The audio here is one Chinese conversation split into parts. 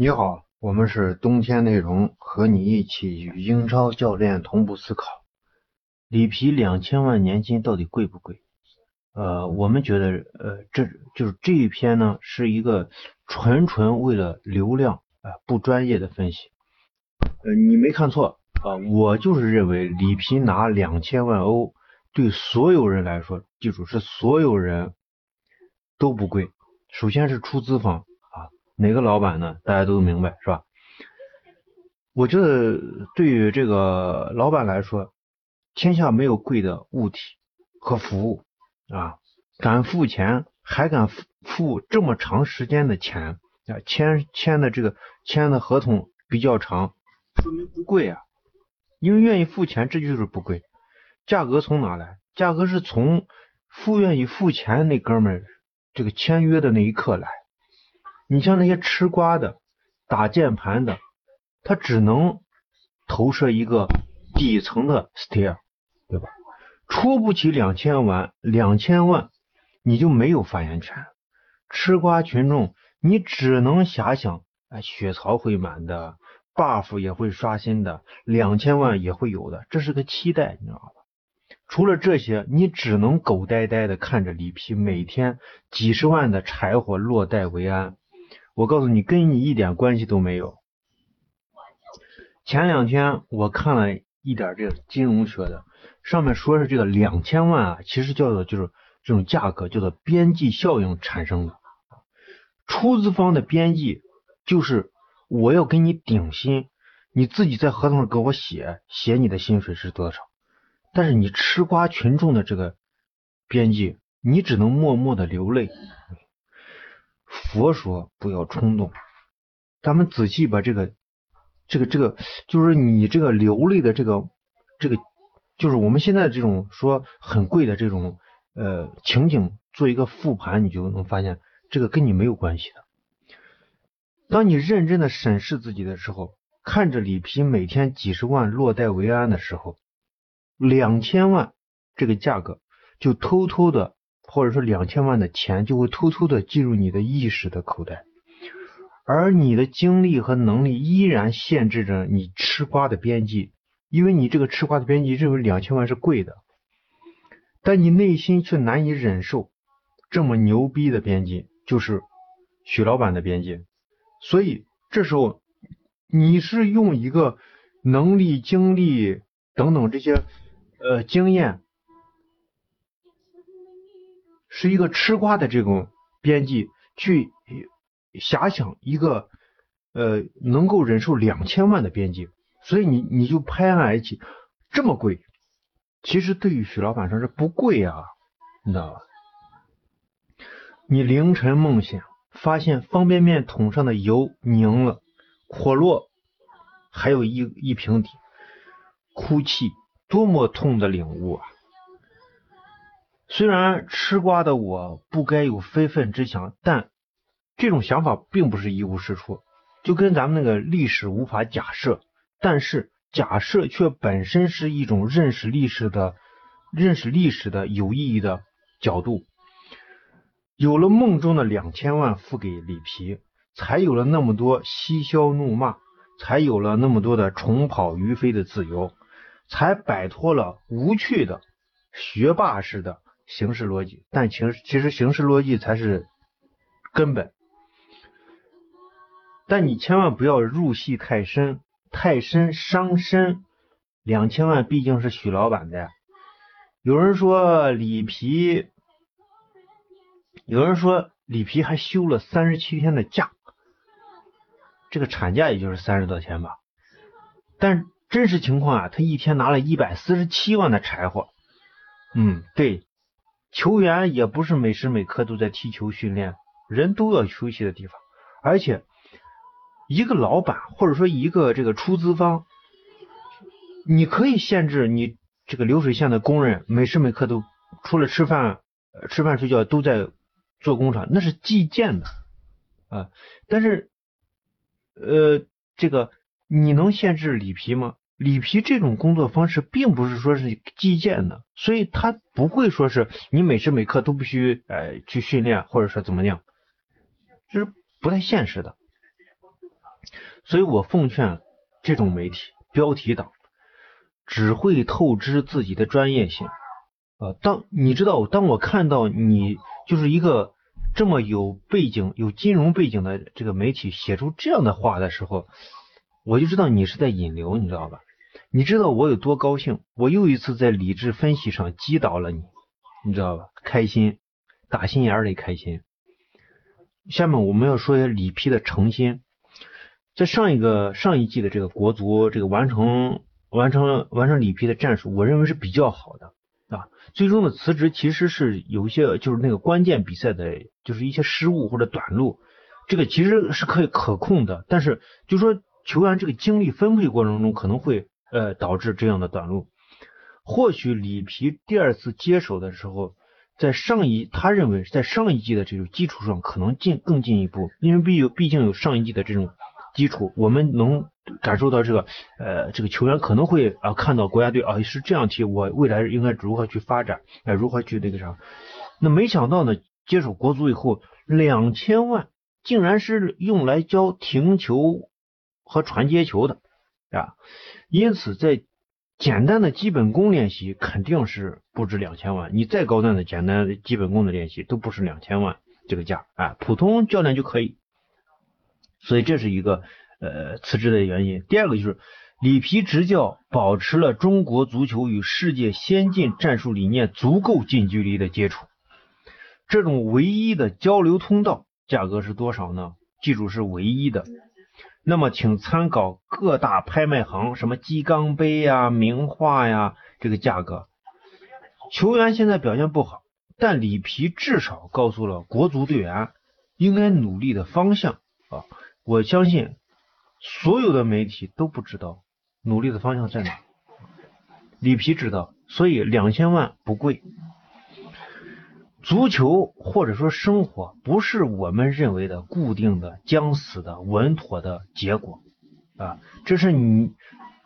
你好，我们是冬天内容，和你一起与英超教练同步思考。里皮两千万年薪到底贵不贵？呃，我们觉得，呃，这就是这一篇呢，是一个纯纯为了流量啊，不专业的分析。呃，你没看错啊，我就是认为里皮拿两千万欧，对所有人来说，记住是所有人都不贵。首先是出资方。哪个老板呢？大家都明白是吧？我觉得对于这个老板来说，天下没有贵的物体和服务啊，敢付钱还敢付付这么长时间的钱啊，签签的这个签的合同比较长，说明不贵啊。因为愿意付钱，这就是不贵。价格从哪来？价格是从付愿意付钱那哥们儿这个签约的那一刻来。你像那些吃瓜的、打键盘的，他只能投射一个底层的 steer，对吧？出不起两千万，两千万你就没有发言权。吃瓜群众，你只能遐想，哎，血槽会满的，buff 也会刷新的，两千万也会有的，这是个期待，你知道吧？除了这些，你只能狗呆呆的看着里皮每天几十万的柴火落袋为安。我告诉你，跟你一点关系都没有。前两天我看了一点这个金融学的，上面说是这个两千万啊，其实叫做就是这种价格叫做边际效应产生的。出资方的边际就是我要给你顶薪，你自己在合同上给我写写你的薪水是多少，但是你吃瓜群众的这个边际，你只能默默的流泪。佛说不要冲动，咱们仔细把这个、这个、这个，就是你这个流泪的这个、这个，就是我们现在这种说很贵的这种呃情景做一个复盘，你就能发现这个跟你没有关系的。当你认真的审视自己的时候，看着里皮每天几十万落袋为安的时候，两千万这个价格就偷偷的。或者说两千万的钱就会偷偷的进入你的意识的口袋，而你的精力和能力依然限制着你吃瓜的边际，因为你这个吃瓜的边际认为两千万是贵的，但你内心却难以忍受这么牛逼的边际，就是许老板的边际，所以这时候你是用一个能力、精力等等这些呃经验。是一个吃瓜的这种编辑去遐想一个呃能够忍受两千万的编辑，所以你你就拍案而起，这么贵，其实对于许老板说是不贵啊，你知道吧？你凌晨梦醒，发现方便面桶上的油凝了，可乐还有一一瓶底，哭泣，多么痛的领悟啊！虽然吃瓜的我不该有非分之想，但这种想法并不是一无是处。就跟咱们那个历史无法假设，但是假设却本身是一种认识历史的、认识历史的有意义的角度。有了梦中的两千万付给里皮，才有了那么多嬉笑怒骂，才有了那么多的重跑于飞的自由，才摆脱了无趣的学霸式的。形式逻辑，但其实其实形式逻辑才是根本。但你千万不要入戏太深，太深伤身。两千万毕竟是许老板的。有人说里皮，有人说里皮还休了三十七天的假，这个产假也就是三十多天吧。但真实情况啊，他一天拿了一百四十七万的柴火。嗯，对。球员也不是每时每刻都在踢球训练，人都要休息的地方。而且，一个老板或者说一个这个出资方，你可以限制你这个流水线的工人每时每刻都除了吃饭、吃饭睡觉都在做工厂，那是计件的啊。但是，呃，这个你能限制里皮吗？里皮这种工作方式并不是说是计件的，所以他不会说是你每时每刻都必须呃去训练，或者说怎么样，这是不太现实的。所以我奉劝这种媒体标题党，只会透支自己的专业性啊。当你知道，当我看到你就是一个这么有背景、有金融背景的这个媒体写出这样的话的时候，我就知道你是在引流，你知道吧？你知道我有多高兴？我又一次在理智分析上击倒了你，你知道吧？开心，打心眼里开心。下面我们要说一下里皮的诚心。在上一个上一季的这个国足这个完成完成完成里皮的战术，我认为是比较好的啊。最终的辞职其实是有一些就是那个关键比赛的，就是一些失误或者短路，这个其实是可以可控的。但是就说球员这个精力分配过程中可能会呃导致这样的短路。或许里皮第二次接手的时候。在上一，他认为在上一季的这种基础上，可能进更进一步，因为毕有毕竟有上一季的这种基础，我们能感受到这个呃这个球员可能会啊看到国家队啊是这样踢，我未来应该如何去发展，哎如何去那个啥，那没想到呢，接手国足以后，两千万竟然是用来教停球和传接球的啊，因此在。简单的基本功练习肯定是不止两千万，你再高端的简单基本功的练习都不是两千万这个价，啊，普通教练就可以。所以这是一个呃辞职的原因。第二个就是里皮执教保持了中国足球与世界先进战术理念足够近距离的接触，这种唯一的交流通道价格是多少呢？记住是唯一的。那么，请参考各大拍卖行，什么鸡缸杯呀、名画呀，这个价格。球员现在表现不好，但里皮至少告诉了国足队员应该努力的方向啊！我相信所有的媒体都不知道努力的方向在哪，里皮知道，所以两千万不贵。足球或者说生活不是我们认为的固定的、将死的、稳妥的结果啊！这是你、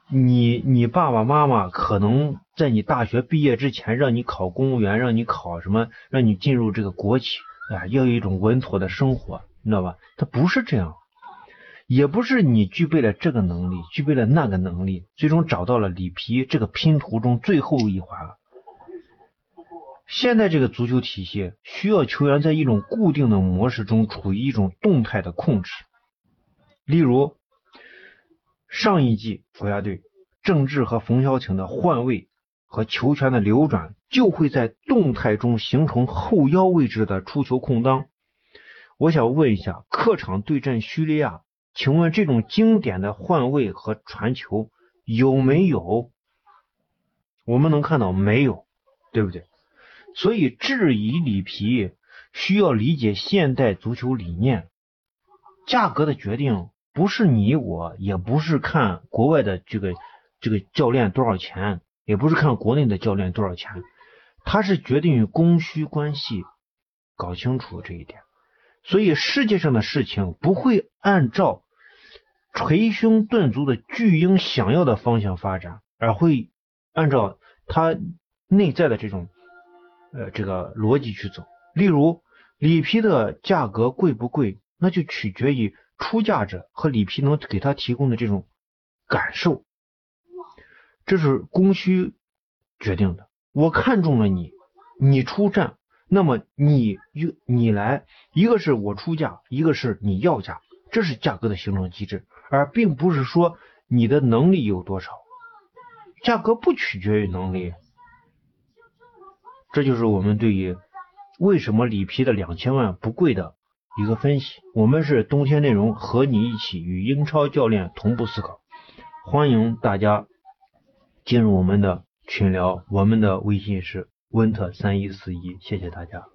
你、你爸爸妈妈可能在你大学毕业之前让你考公务员，让你考什么，让你进入这个国企啊，要有一种稳妥的生活，你知道吧？它不是这样，也不是你具备了这个能力，具备了那个能力，最终找到了里皮这个拼图中最后一环。现在这个足球体系需要球员在一种固定的模式中处于一种动态的控制。例如，上一季国家队郑智和冯潇霆的换位和球权的流转，就会在动态中形成后腰位置的出球空当。我想问一下，客场对阵叙利亚，请问这种经典的换位和传球有没有？我们能看到没有，对不对？所以质疑里皮需要理解现代足球理念，价格的决定不是你我，也不是看国外的这个这个教练多少钱，也不是看国内的教练多少钱，它是决定于供需关系，搞清楚这一点。所以世界上的事情不会按照捶胸顿足的巨婴想要的方向发展，而会按照他内在的这种。呃，这个逻辑去走。例如，里皮的价格贵不贵，那就取决于出价者和里皮能给他提供的这种感受，这是供需决定的。我看中了你，你出战，那么你一你来，一个是我出价，一个是你要价，这是价格的形成机制，而并不是说你的能力有多少，价格不取决于能力。这就是我们对于为什么里皮的两千万不贵的一个分析。我们是冬天内容和你一起与英超教练同步思考，欢迎大家进入我们的群聊，我们的微信是温特三一四一，谢谢大家。